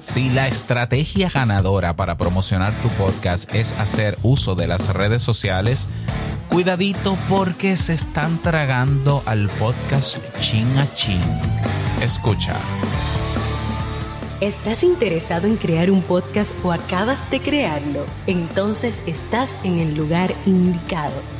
Si la estrategia ganadora para promocionar tu podcast es hacer uso de las redes sociales, cuidadito porque se están tragando al podcast chin a chin. Escucha. ¿Estás interesado en crear un podcast o acabas de crearlo? Entonces estás en el lugar indicado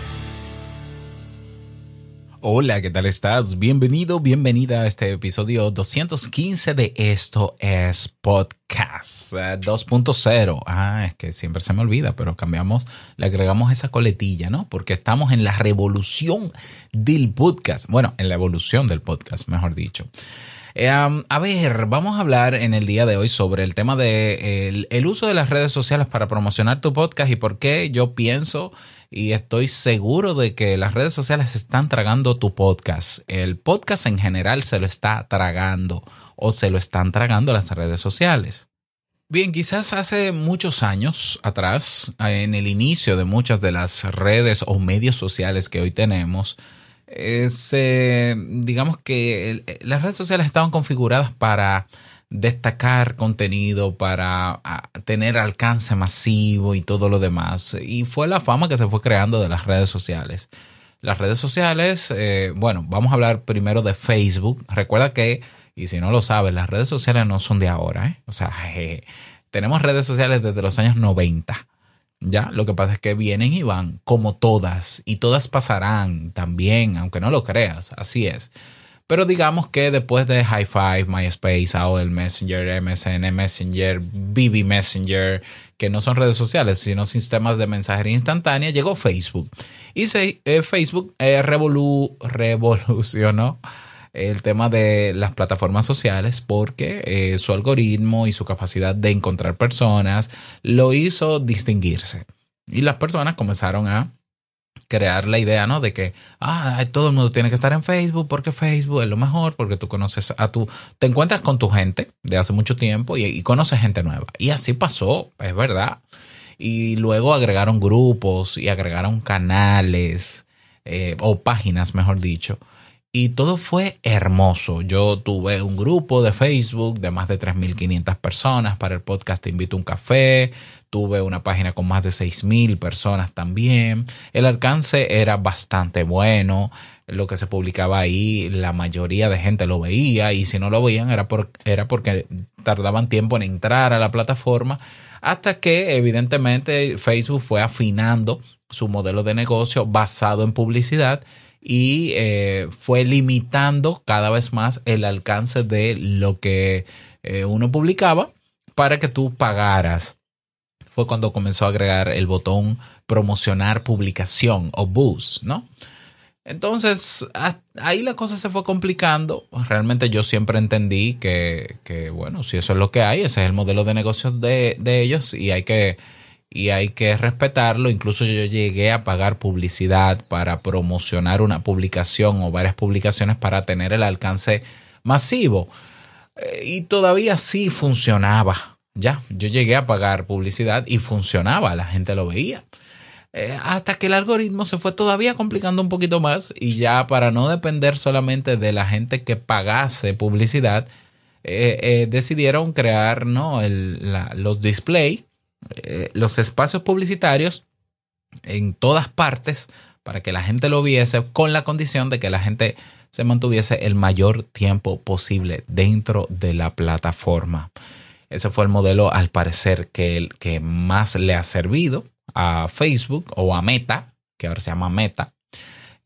Hola, ¿qué tal estás? Bienvenido, bienvenida a este episodio 215 de Esto es Podcast 2.0. Eh, ah, es que siempre se me olvida, pero cambiamos, le agregamos esa coletilla, ¿no? Porque estamos en la revolución del podcast. Bueno, en la evolución del podcast, mejor dicho. Eh, a ver, vamos a hablar en el día de hoy sobre el tema de el uso de las redes sociales para promocionar tu podcast y por qué yo pienso y estoy seguro de que las redes sociales están tragando tu podcast. El podcast en general se lo está tragando o se lo están tragando las redes sociales. Bien, quizás hace muchos años atrás, en el inicio de muchas de las redes o medios sociales que hoy tenemos, digamos que las redes sociales estaban configuradas para destacar contenido, para ah, tener alcance masivo y todo lo demás. Y fue la fama que se fue creando de las redes sociales. Las redes sociales, eh, bueno, vamos a hablar primero de Facebook. Recuerda que, y si no lo sabes, las redes sociales no son de ahora. ¿eh? O sea, tenemos redes sociales desde los años 90. Ya, lo que pasa es que vienen y van, como todas, y todas pasarán también, aunque no lo creas, así es. Pero digamos que después de High Five, MySpace, AOL Messenger, MSN Messenger, BB Messenger, que no son redes sociales, sino sistemas de mensajería instantánea, llegó Facebook. Y eh, Facebook eh, revolucionó el tema de las plataformas sociales porque eh, su algoritmo y su capacidad de encontrar personas lo hizo distinguirse. Y las personas comenzaron a crear la idea, ¿no? De que, ah, todo el mundo tiene que estar en Facebook porque Facebook es lo mejor, porque tú conoces a tu, te encuentras con tu gente de hace mucho tiempo y, conoces gente nueva. Y así pasó, es verdad. Y luego agregaron grupos y agregaron canales eh, o páginas, mejor dicho. Y todo fue hermoso. Yo tuve un grupo de Facebook de más de 3.500 personas para el podcast Te invito a un café tuve una página con más de 6.000 personas también. El alcance era bastante bueno. Lo que se publicaba ahí, la mayoría de gente lo veía y si no lo veían era, por, era porque tardaban tiempo en entrar a la plataforma hasta que evidentemente Facebook fue afinando su modelo de negocio basado en publicidad y eh, fue limitando cada vez más el alcance de lo que eh, uno publicaba para que tú pagaras fue cuando comenzó a agregar el botón promocionar publicación o boost, ¿no? Entonces, ahí la cosa se fue complicando. Realmente yo siempre entendí que, que, bueno, si eso es lo que hay, ese es el modelo de negocios de, de ellos y hay que y hay que respetarlo. Incluso yo llegué a pagar publicidad para promocionar una publicación o varias publicaciones para tener el alcance masivo. Eh, y todavía sí funcionaba. Ya, yo llegué a pagar publicidad y funcionaba, la gente lo veía. Eh, hasta que el algoritmo se fue todavía complicando un poquito más y ya para no depender solamente de la gente que pagase publicidad, eh, eh, decidieron crear ¿no? los display, los espacios publicitarios en todas partes para que la gente lo viese con la condición de que la gente se mantuviese el mayor tiempo posible dentro de la plataforma. Ese fue el modelo, al parecer, que, que más le ha servido a Facebook o a Meta, que ahora se llama Meta,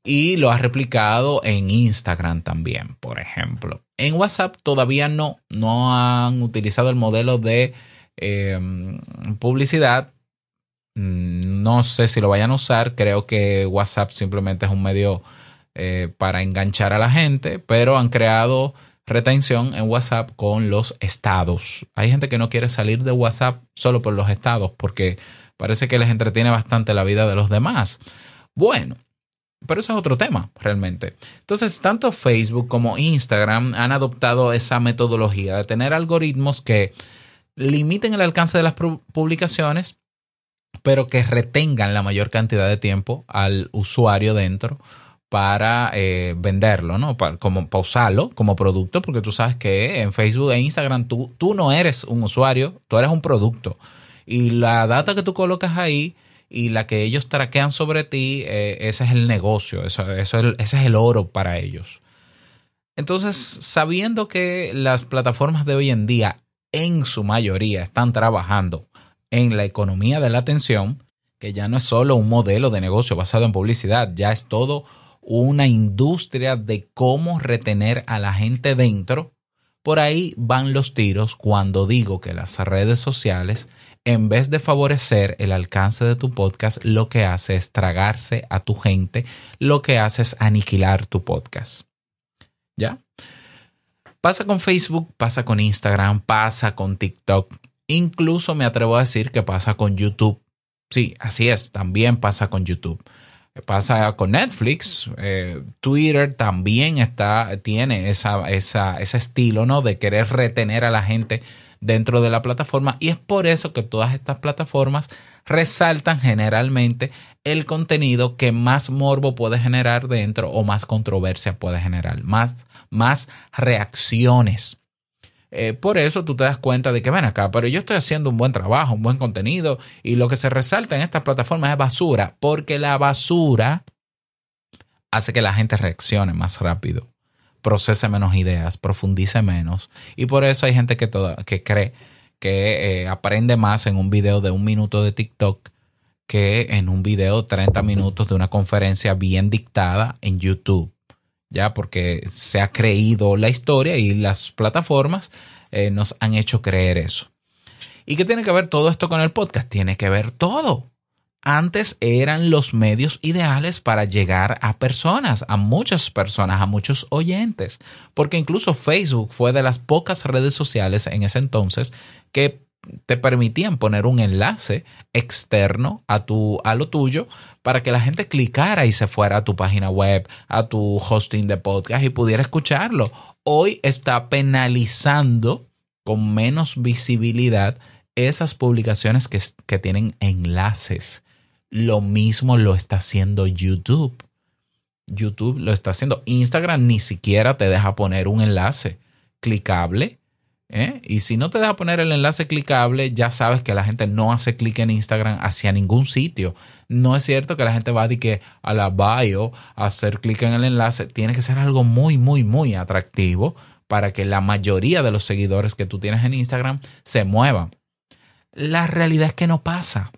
y lo ha replicado en Instagram también, por ejemplo. En WhatsApp todavía no, no han utilizado el modelo de em, publicidad. No sé si lo vayan a usar, creo que WhatsApp simplemente es un medio eh, para enganchar a la gente, pero han creado retención en WhatsApp con los estados. Hay gente que no quiere salir de WhatsApp solo por los estados porque parece que les entretiene bastante la vida de los demás. Bueno, pero eso es otro tema, realmente. Entonces, tanto Facebook como Instagram han adoptado esa metodología de tener algoritmos que limiten el alcance de las publicaciones, pero que retengan la mayor cantidad de tiempo al usuario dentro para eh, venderlo, ¿no? Para, como, pausarlo como producto, porque tú sabes que en Facebook e Instagram tú, tú no eres un usuario, tú eres un producto. Y la data que tú colocas ahí y la que ellos traquean sobre ti, eh, ese es el negocio, eso, eso ese es el oro para ellos. Entonces, sabiendo que las plataformas de hoy en día, en su mayoría, están trabajando en la economía de la atención, que ya no es solo un modelo de negocio basado en publicidad, ya es todo una industria de cómo retener a la gente dentro. Por ahí van los tiros cuando digo que las redes sociales en vez de favorecer el alcance de tu podcast, lo que hace es tragarse a tu gente, lo que hace es aniquilar tu podcast. ¿Ya? Pasa con Facebook, pasa con Instagram, pasa con TikTok, incluso me atrevo a decir que pasa con YouTube. Sí, así es, también pasa con YouTube. Pasa con Netflix, eh, Twitter también está, tiene esa, esa, ese estilo, ¿no? De querer retener a la gente dentro de la plataforma y es por eso que todas estas plataformas resaltan generalmente el contenido que más morbo puede generar dentro o más controversia puede generar, más, más reacciones. Eh, por eso tú te das cuenta de que ven acá, pero yo estoy haciendo un buen trabajo, un buen contenido y lo que se resalta en estas plataformas es basura, porque la basura hace que la gente reaccione más rápido procese menos ideas, profundice menos. Y por eso hay gente que, toda, que cree que eh, aprende más en un video de un minuto de TikTok que en un video 30 minutos de una conferencia bien dictada en YouTube. Ya, porque se ha creído la historia y las plataformas eh, nos han hecho creer eso. ¿Y qué tiene que ver todo esto con el podcast? Tiene que ver todo antes eran los medios ideales para llegar a personas, a muchas personas, a muchos oyentes, porque incluso Facebook fue de las pocas redes sociales en ese entonces que te permitían poner un enlace externo a, tu, a lo tuyo para que la gente clicara y se fuera a tu página web, a tu hosting de podcast y pudiera escucharlo. Hoy está penalizando con menos visibilidad esas publicaciones que, que tienen enlaces. Lo mismo lo está haciendo YouTube. YouTube lo está haciendo. Instagram ni siquiera te deja poner un enlace clicable. ¿Eh? Y si no te deja poner el enlace clicable, ya sabes que la gente no hace clic en Instagram hacia ningún sitio. No es cierto que la gente va a, que a la bio a hacer clic en el enlace. Tiene que ser algo muy, muy, muy atractivo para que la mayoría de los seguidores que tú tienes en Instagram se muevan. La realidad es que no pasa.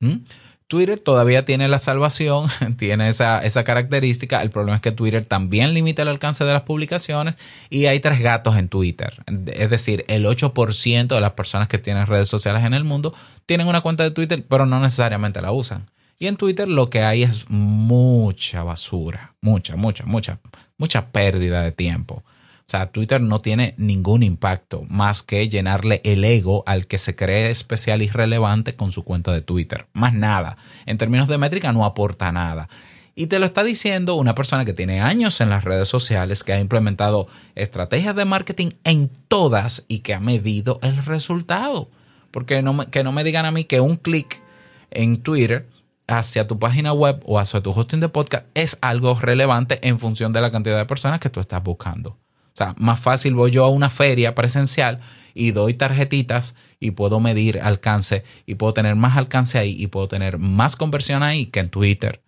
¿Mm? Twitter todavía tiene la salvación, tiene esa, esa, característica. El problema es que Twitter también limita el alcance de las publicaciones y hay tres gatos en Twitter. Es decir, el 8% de las personas que tienen redes sociales en el mundo tienen una cuenta de Twitter, pero no necesariamente la usan. Y en Twitter lo que hay es mucha basura, mucha, mucha, mucha, mucha pérdida de tiempo. O sea, Twitter no tiene ningún impacto más que llenarle el ego al que se cree especial y relevante con su cuenta de Twitter. Más nada. En términos de métrica no aporta nada. Y te lo está diciendo una persona que tiene años en las redes sociales, que ha implementado estrategias de marketing en todas y que ha medido el resultado. Porque no me, que no me digan a mí que un clic en Twitter hacia tu página web o hacia tu hosting de podcast es algo relevante en función de la cantidad de personas que tú estás buscando. Sea, más fácil voy yo a una feria presencial y doy tarjetitas y puedo medir alcance y puedo tener más alcance ahí y puedo tener más conversión ahí que en Twitter.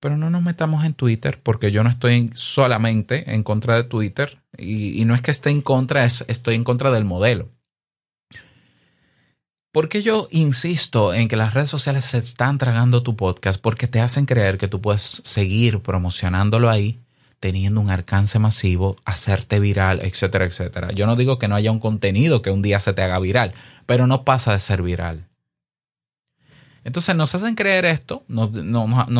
Pero no nos metamos en Twitter porque yo no estoy solamente en contra de Twitter y, no es que esté en contra, es estoy en contra del modelo. ¿Por qué yo insisto en que las redes sociales se están tragando tu podcast? Porque te hacen creer que tú puedes seguir promocionándolo ahí teniendo un alcance masivo, hacerte viral, etcétera, etcétera. Yo no digo que no haya un contenido que un día se te haga viral, pero no pasa de ser viral. Entonces nos hacen creer esto, nos,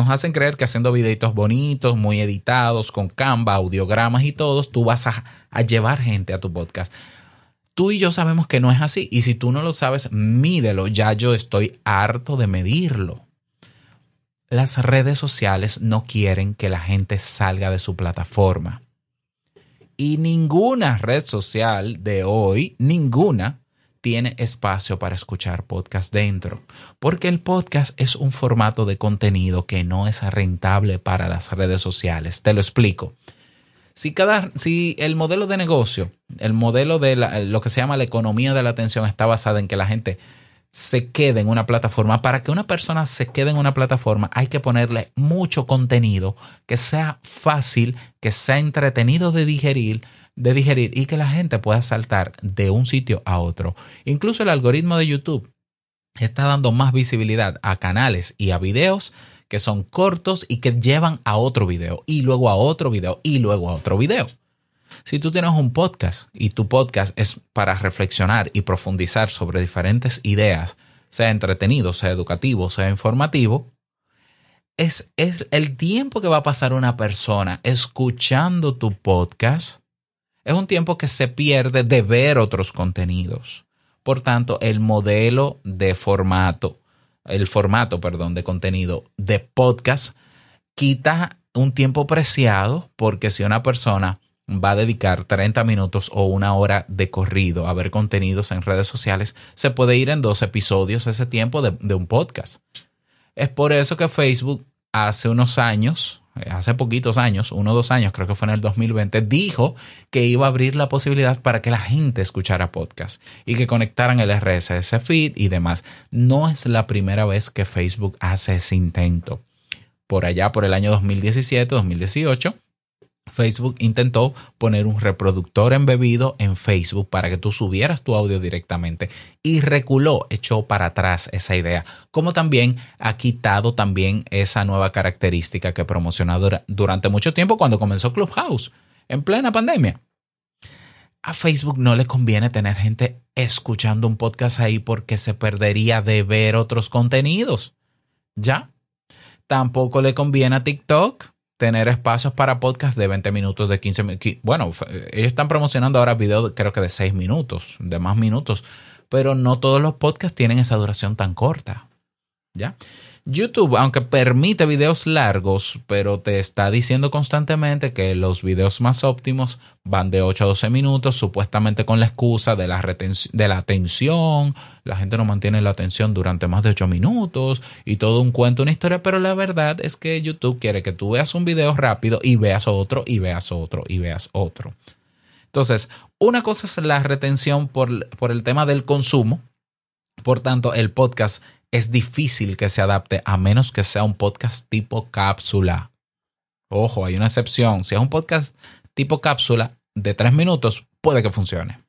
hacen creer que haciendo videitos bonitos, muy editados, con Canva, audiogramas y todos, tú vas a llevar gente a tu podcast. Tú y yo sabemos que no es así. Y si tú no lo sabes, mídelo. Ya yo estoy harto de medirlo. Las redes sociales no quieren que la gente salga de su plataforma. Y ninguna red social de hoy, ninguna, tiene espacio para escuchar podcast dentro, porque el podcast es un formato de contenido que no es rentable para las redes sociales. Te lo explico. Si, cada, si el modelo de negocio, el modelo de lo que se llama la economía de la atención está basada en que la gente se quede en una plataforma, para que una persona se quede en una plataforma hay que ponerle mucho contenido que sea fácil, que sea entretenido de digerir, de digerir y que la gente pueda saltar de un sitio a otro. Incluso el algoritmo de YouTube está dando más visibilidad a canales y a videos que son cortos y que llevan a otro video y luego a otro video y luego a otro video. Si tú tienes un podcast y tu podcast es para reflexionar y profundizar sobre diferentes ideas, sea entretenido, sea educativo, sea informativo, es, es el tiempo que va a pasar una persona escuchando tu podcast es un tiempo que se pierde de ver otros contenidos. Por tanto, el modelo de formato, el formato, perdón, de contenido de podcast quita un tiempo preciado porque si una persona va a dedicar 30 minutos o una hora de corrido a ver contenidos en redes sociales, se puede ir en dos episodios ese tiempo de, un podcast. Es por eso que Facebook hace unos años hace poquitos años, uno o dos años, creo que fue en el 2020, dijo que iba a abrir la posibilidad para que la gente escuchara podcast y que conectaran el RSS feed y demás. No es la primera vez que Facebook hace ese intento. Por allá, por el año 2017, 2018, Facebook intentó poner un reproductor embebido en Facebook para que tú subieras tu audio directamente y reculó, echó para atrás esa idea, como también ha quitado también esa nueva característica que promocionó durante mucho tiempo cuando comenzó Clubhouse, en plena pandemia. A Facebook no le conviene tener gente escuchando un podcast ahí porque se perdería de ver otros contenidos. ¿Ya? Tampoco le conviene a TikTok tener espacios para podcast de 20 minutos, de 15 minutos. Bueno, ellos están promocionando ahora videos creo que de 6 minutos, de más minutos, pero no todos los podcasts tienen esa duración tan corta. ¿Ya? YouTube, aunque permite videos largos, pero te está diciendo constantemente que los videos más óptimos van de 8 a 12 minutos, supuestamente con la excusa de la, de la atención. La gente no mantiene la atención durante más de 8 minutos y todo un cuento, una historia, pero la verdad es que YouTube quiere que tú veas un video rápido y veas otro y veas otro y veas otro. Entonces, una cosa es la retención por, por el tema del consumo. Por tanto, el podcast es difícil que se adapte a menos que sea un podcast tipo cápsula. Ojo, hay una excepción. Si es un podcast tipo cápsula de tres minutos, puede que funcione.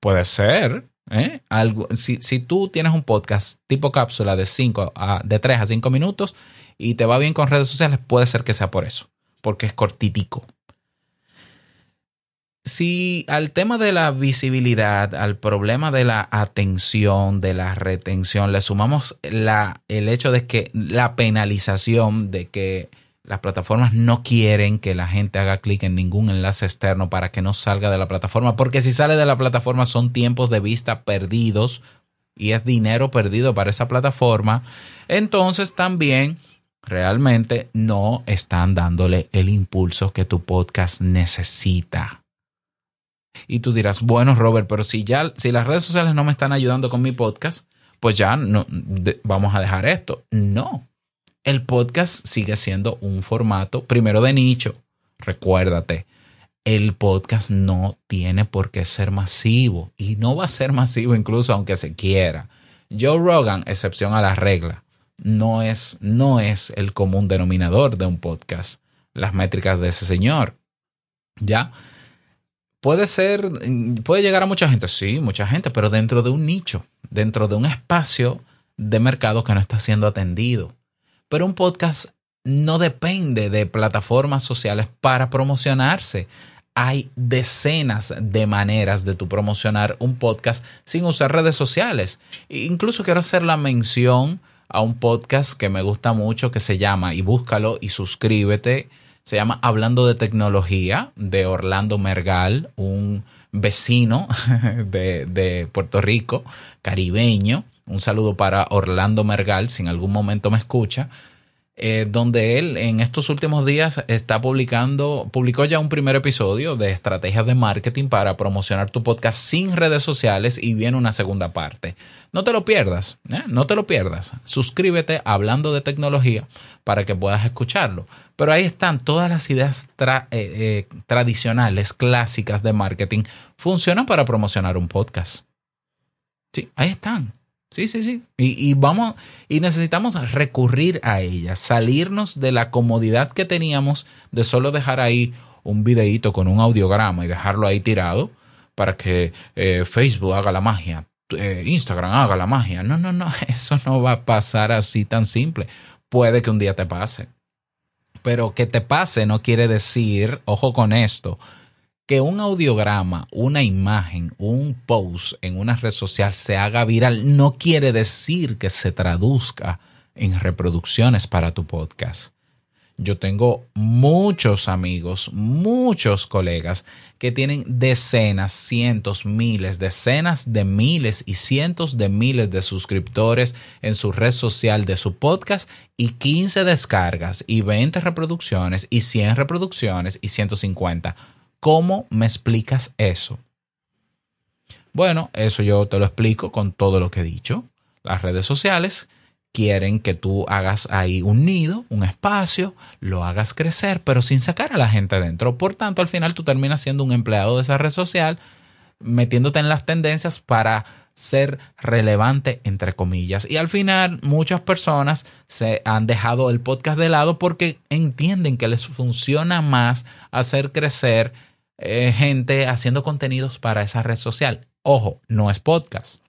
Puede ser. ¿eh? Algo, si, si, tú tienes un podcast tipo cápsula de, cinco a, de 3 a 5 minutos y te va bien con redes sociales, puede ser que sea por eso, porque es cortitico si al tema de la visibilidad, al problema de la atención, de la retención, le sumamos la, el hecho de que la penalización de que las plataformas no quieren que la gente haga clic en ningún enlace externo para que no salga de la plataforma, porque si sale de la plataforma son tiempos de vista perdidos y es dinero perdido para esa plataforma, entonces también realmente no están dándole el impulso que tu podcast necesita. Y tú dirás, bueno, Robert, pero si ya, si las redes sociales no me están ayudando con mi podcast, pues ya no, vamos a dejar esto. No. El podcast sigue siendo un formato, primero de nicho. Recuérdate, el podcast no tiene por qué ser masivo y no va a ser masivo incluso aunque se quiera. Joe Rogan, excepción a la regla, no es, no es el común denominador de un podcast. Las métricas de ese señor. ¿Ya? Puede ser, puede llegar a mucha gente, sí, mucha gente, pero dentro de un nicho, dentro de un espacio de mercado que no está siendo atendido. Pero un podcast no depende de plataformas sociales para promocionarse. Hay decenas de maneras de tu promocionar un podcast sin usar redes sociales. Incluso quiero hacer la mención a un podcast que me gusta mucho que se llama, y búscalo y suscríbete, se llama Hablando de Tecnología de Orlando Mergal, un vecino de, de Puerto Rico, caribeño. Un saludo para Orlando Mergal, si en algún momento me escucha. Eh, donde él en estos últimos días está publicando, publicó ya un primer episodio de estrategias de marketing para promocionar tu podcast sin redes sociales y viene una segunda parte. No te lo pierdas, ¿eh? no te lo pierdas. Suscríbete hablando de tecnología para que puedas escucharlo. Pero ahí están todas las ideas eh, tradicionales, clásicas de marketing, funcionan para promocionar un podcast. Sí, ahí están. Sí, sí, sí. Y, vamos, y necesitamos recurrir a ella, salirnos de la comodidad que teníamos de solo dejar ahí un videíto con un audiograma y dejarlo ahí tirado para que eh, Facebook haga la magia, eh, Instagram haga la magia. No, no, no, eso no va a pasar así tan simple. Puede que un día te pase. Pero que te pase no quiere decir, ojo con esto, que un audiograma, una imagen, un post en una red social se haga viral no quiere decir que se traduzca en reproducciones para tu podcast. Yo tengo muchos amigos, muchos colegas que tienen decenas, cientos, miles, decenas de miles y cientos de miles de suscriptores en su red social de su podcast y 15 descargas y 20 reproducciones y 100 reproducciones y 150 ¿Cómo me explicas eso? Bueno, eso yo te lo explico con todo lo que he dicho. Las redes sociales quieren que tú hagas ahí un nido, un espacio, lo hagas crecer, pero sin sacar a la gente dentro. Por tanto, al final tú terminas siendo un empleado de esa red social, metiéndote en las tendencias para ser relevante, entre comillas. Y al final muchas personas se han dejado el podcast de lado porque entienden que les funciona más hacer crecer eh, gente haciendo contenidos para esa red social. Ojo, no es podcast,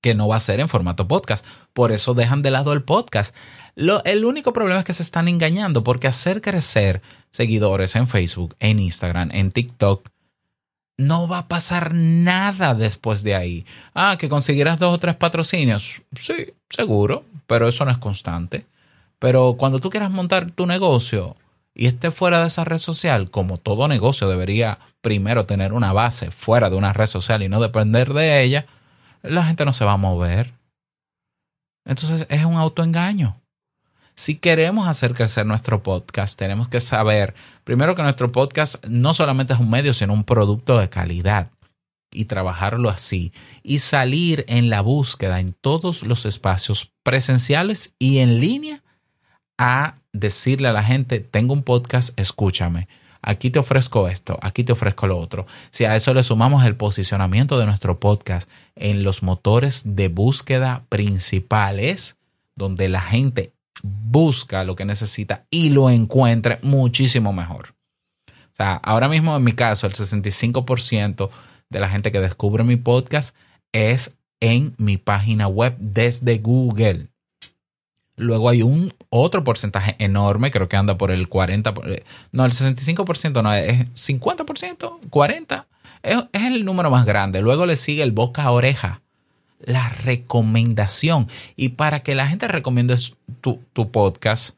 que no va a ser en formato podcast. Por eso dejan de lado el podcast. Lo, el único problema es que se están engañando porque hacer crecer seguidores en Facebook, en Instagram, en TikTok, no va a pasar nada después de ahí. Ah, que consiguieras dos o tres patrocinios. Sí, seguro, pero eso no es constante. Pero cuando tú quieras montar tu negocio, y esté fuera de esa red social, como todo negocio debería primero tener una base fuera de una red social y no depender de ella, la gente no se va a mover. Entonces es un autoengaño. Si queremos hacer crecer nuestro podcast, tenemos que saber, primero que nuestro podcast no solamente es un medio, sino un producto de calidad y trabajarlo así y salir en la búsqueda en todos los espacios presenciales y en línea a decirle a la gente, tengo un podcast, escúchame. Aquí te ofrezco esto, aquí te ofrezco lo otro. Si a eso le sumamos el posicionamiento de nuestro podcast en los motores de búsqueda principales, donde la gente busca lo que necesita y lo encuentre muchísimo mejor. O sea, ahora mismo en mi caso, el 65% de la gente que descubre mi podcast es en mi página web desde Google. Luego hay un otro porcentaje enorme, creo que anda por el 40%, eh, no, el 65% no, es 50%, 40%, es, es el número más grande. Luego le sigue el boca a oreja, la recomendación. Y para que la gente recomiende tu, tu podcast,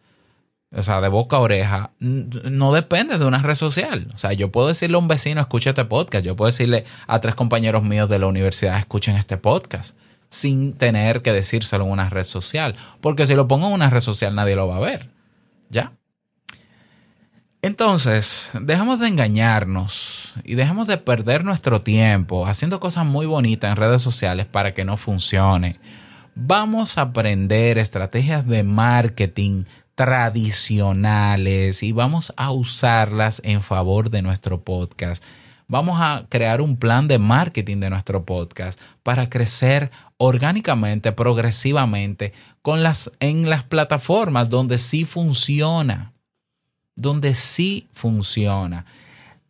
o sea, de boca a oreja, no depende de una red social. O sea, yo puedo decirle a un vecino, escucha este podcast. Yo puedo decirle a tres compañeros míos de la universidad, escuchen este podcast sin tener que decírselo en una red social. Porque si lo pongo en una red social nadie lo va a ver. ¿Ya? Entonces, dejamos de engañarnos y dejemos de perder nuestro tiempo haciendo cosas muy bonitas en redes sociales para que no funcione. Vamos a aprender estrategias de marketing tradicionales y vamos a usarlas en favor de nuestro podcast. Vamos a crear un plan de marketing de nuestro podcast para crecer orgánicamente, progresivamente, con las, en las plataformas donde sí funciona. Donde sí funciona.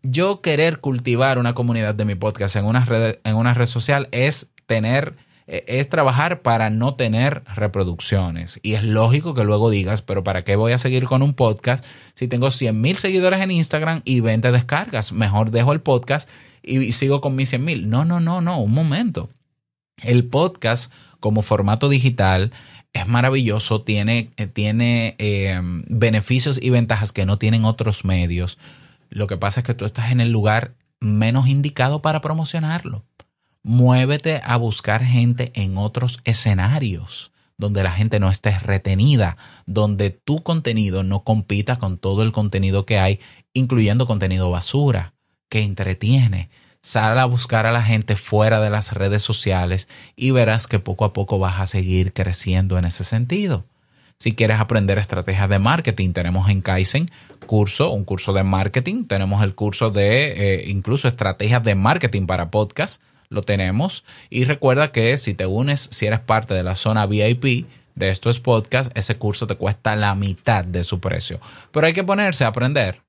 Yo querer cultivar una comunidad de mi podcast en una red, en una red social es tener e, es trabajar para no tener reproducciones. Y es lógico que luego digas, pero ¿para qué voy a seguir con un podcast si tengo 100 mil seguidores en Instagram y 20 descargas? Mejor dejo el podcast y sigo con mis 100 mil. No, no, no, no, un momento. El podcast como formato digital es maravilloso, tiene, eh, tiene eh, beneficios y ventajas que no tienen otros medios. Lo que pasa es que tú estás en el lugar menos indicado para promocionarlo. Muévete a buscar gente en otros escenarios donde la gente no esté retenida, donde tu contenido no compita con todo el contenido que hay, incluyendo contenido basura, que entretiene. Sal a buscar a la gente fuera de las redes sociales y verás que poco a poco vas a seguir creciendo en ese sentido. Si quieres aprender estrategias de marketing, tenemos en Kaizen curso, un curso de marketing, tenemos el curso de eh, incluso estrategias de marketing para podcast, lo tenemos. Y recuerda que si te unes, si eres parte de la zona VIP de estos podcasts, ese curso te cuesta la mitad de su precio. Pero hay que ponerse a aprender.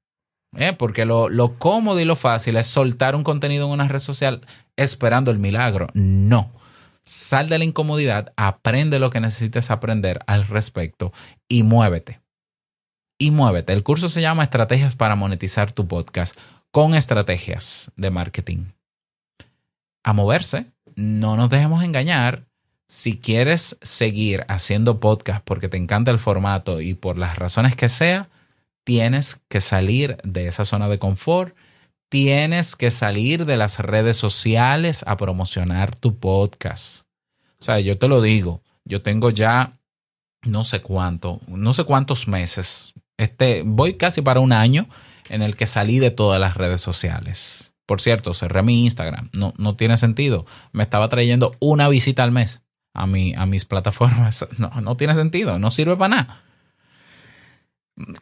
¿Eh? Porque lo, lo cómodo y lo fácil es soltar un contenido en una red social esperando el milagro. No. Sal de la incomodidad, aprende lo que necesites aprender al respecto y muévete. Y muévete. El curso se llama Estrategias para monetizar tu podcast con estrategias de marketing. A moverse, no nos dejemos engañar. Si quieres seguir haciendo podcast porque te encanta el formato y por las razones que sea, tienes que salir de esa zona de confort, tienes que salir de las redes sociales a promocionar tu podcast. O sea, yo te lo digo, yo tengo ya no sé cuánto, no sé cuántos meses, este, voy casi para un año en el que salí de todas las redes sociales. Por cierto, cerré mi Instagram, no, no tiene sentido. Me estaba trayendo una visita al mes a, mi, a mis plataformas. No, no tiene sentido, no sirve para nada.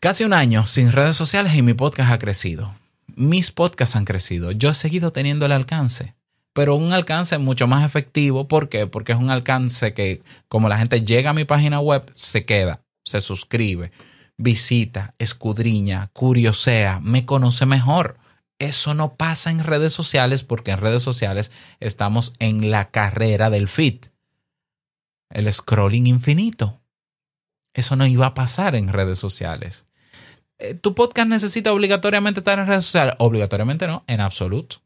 Casi un año sin redes sociales y mi podcast ha crecido. Mis podcasts han crecido. Yo he seguido teniendo el alcance, pero un alcance mucho más efectivo. ¿Por qué? Porque es un alcance que, como la gente llega a mi página web, se queda, se suscribe, visita, escudriña, curiosea, me conoce mejor. Eso no pasa en redes sociales porque en redes sociales estamos en la carrera del fit, el scrolling infinito. Eso no iba a pasar en redes sociales. Eh, ¿Tu podcast necesita obligatoriamente estar en redes sociales? Obligatoriamente no, en absoluto.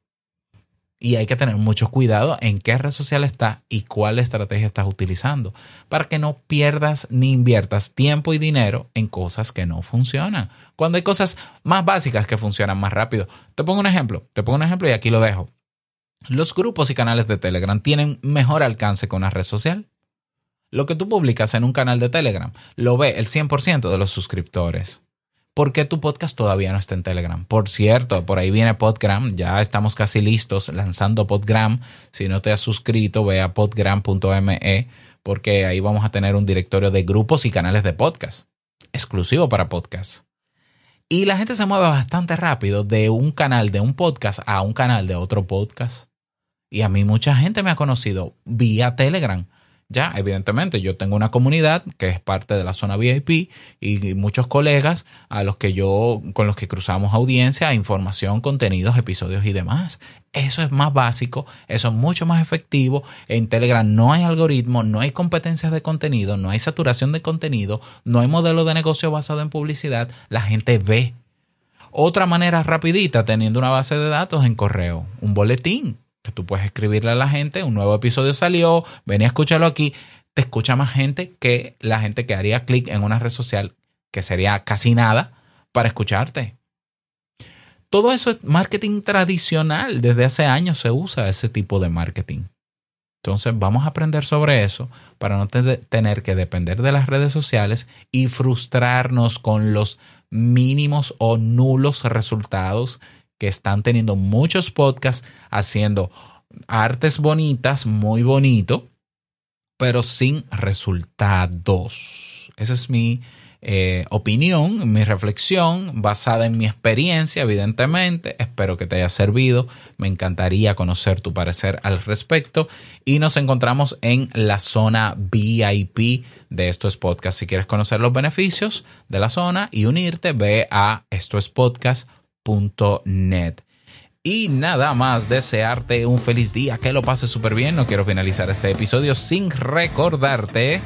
Y hay que tener mucho cuidado en qué red social está y cuál estrategia estás utilizando para que no pierdas ni inviertas tiempo y dinero en cosas que no funcionan. Cuando hay cosas más básicas que funcionan más rápido. Te pongo un ejemplo, te pongo un ejemplo y aquí lo dejo. Los grupos y canales de Telegram tienen mejor alcance que una red social. Lo que tú publicas en un canal de Telegram lo ve el 100% de los suscriptores. ¿Por qué tu podcast todavía no está en Telegram? Por cierto, por ahí viene Podgram, ya estamos casi listos lanzando Podgram. Si no te has suscrito, ve a podgram.me porque ahí vamos a tener un directorio de grupos y canales de podcast, exclusivo para podcast. Y la gente se mueve bastante rápido de un canal de un podcast a un canal de otro podcast. Y a mí mucha gente me ha conocido vía Telegram ya, evidentemente, yo tengo una comunidad que es parte de la zona VIP y muchos colegas a los que yo, con los que cruzamos audiencia, información, contenidos, episodios y demás. Eso es más básico, eso es mucho más efectivo. En Telegram no hay algoritmo, no hay competencias de contenido, no hay saturación de contenido, no hay modelo de negocio basado en publicidad. La gente ve. Otra manera rapidita, teniendo una base de datos en correo, un boletín tú puedes escribirle a la gente, un nuevo episodio salió, ven a escucharlo aquí. Te escucha más gente que la gente que haría clic en una red social, que sería casi nada, para escucharte. Todo eso es marketing tradicional. Desde hace años se usa ese tipo de marketing. Entonces vamos a aprender sobre eso para no tener que depender de las redes sociales y frustrarnos con los mínimos o nulos resultados que están teniendo muchos podcasts haciendo artes bonitas, muy bonito, pero sin resultados. Esa es mi eh, opinión, mi reflexión, basada en mi experiencia, evidentemente. Espero que te haya servido. Me encantaría conocer tu parecer al respecto. Y nos encontramos en la zona VIP de estos podcasts. Si quieres conocer los beneficios de la zona y unirte, ve a esto es podcast Y nada más, desearte un feliz día, que lo pases súper bien. No quiero finalizar este episodio sin recordarte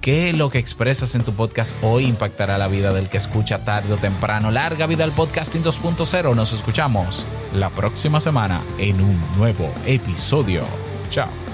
que lo que expresas en tu podcast hoy impactará la vida del que escucha tarde o temprano. Larga vida al podcasting 2.0. Nos escuchamos la próxima semana en un nuevo episodio. Chao.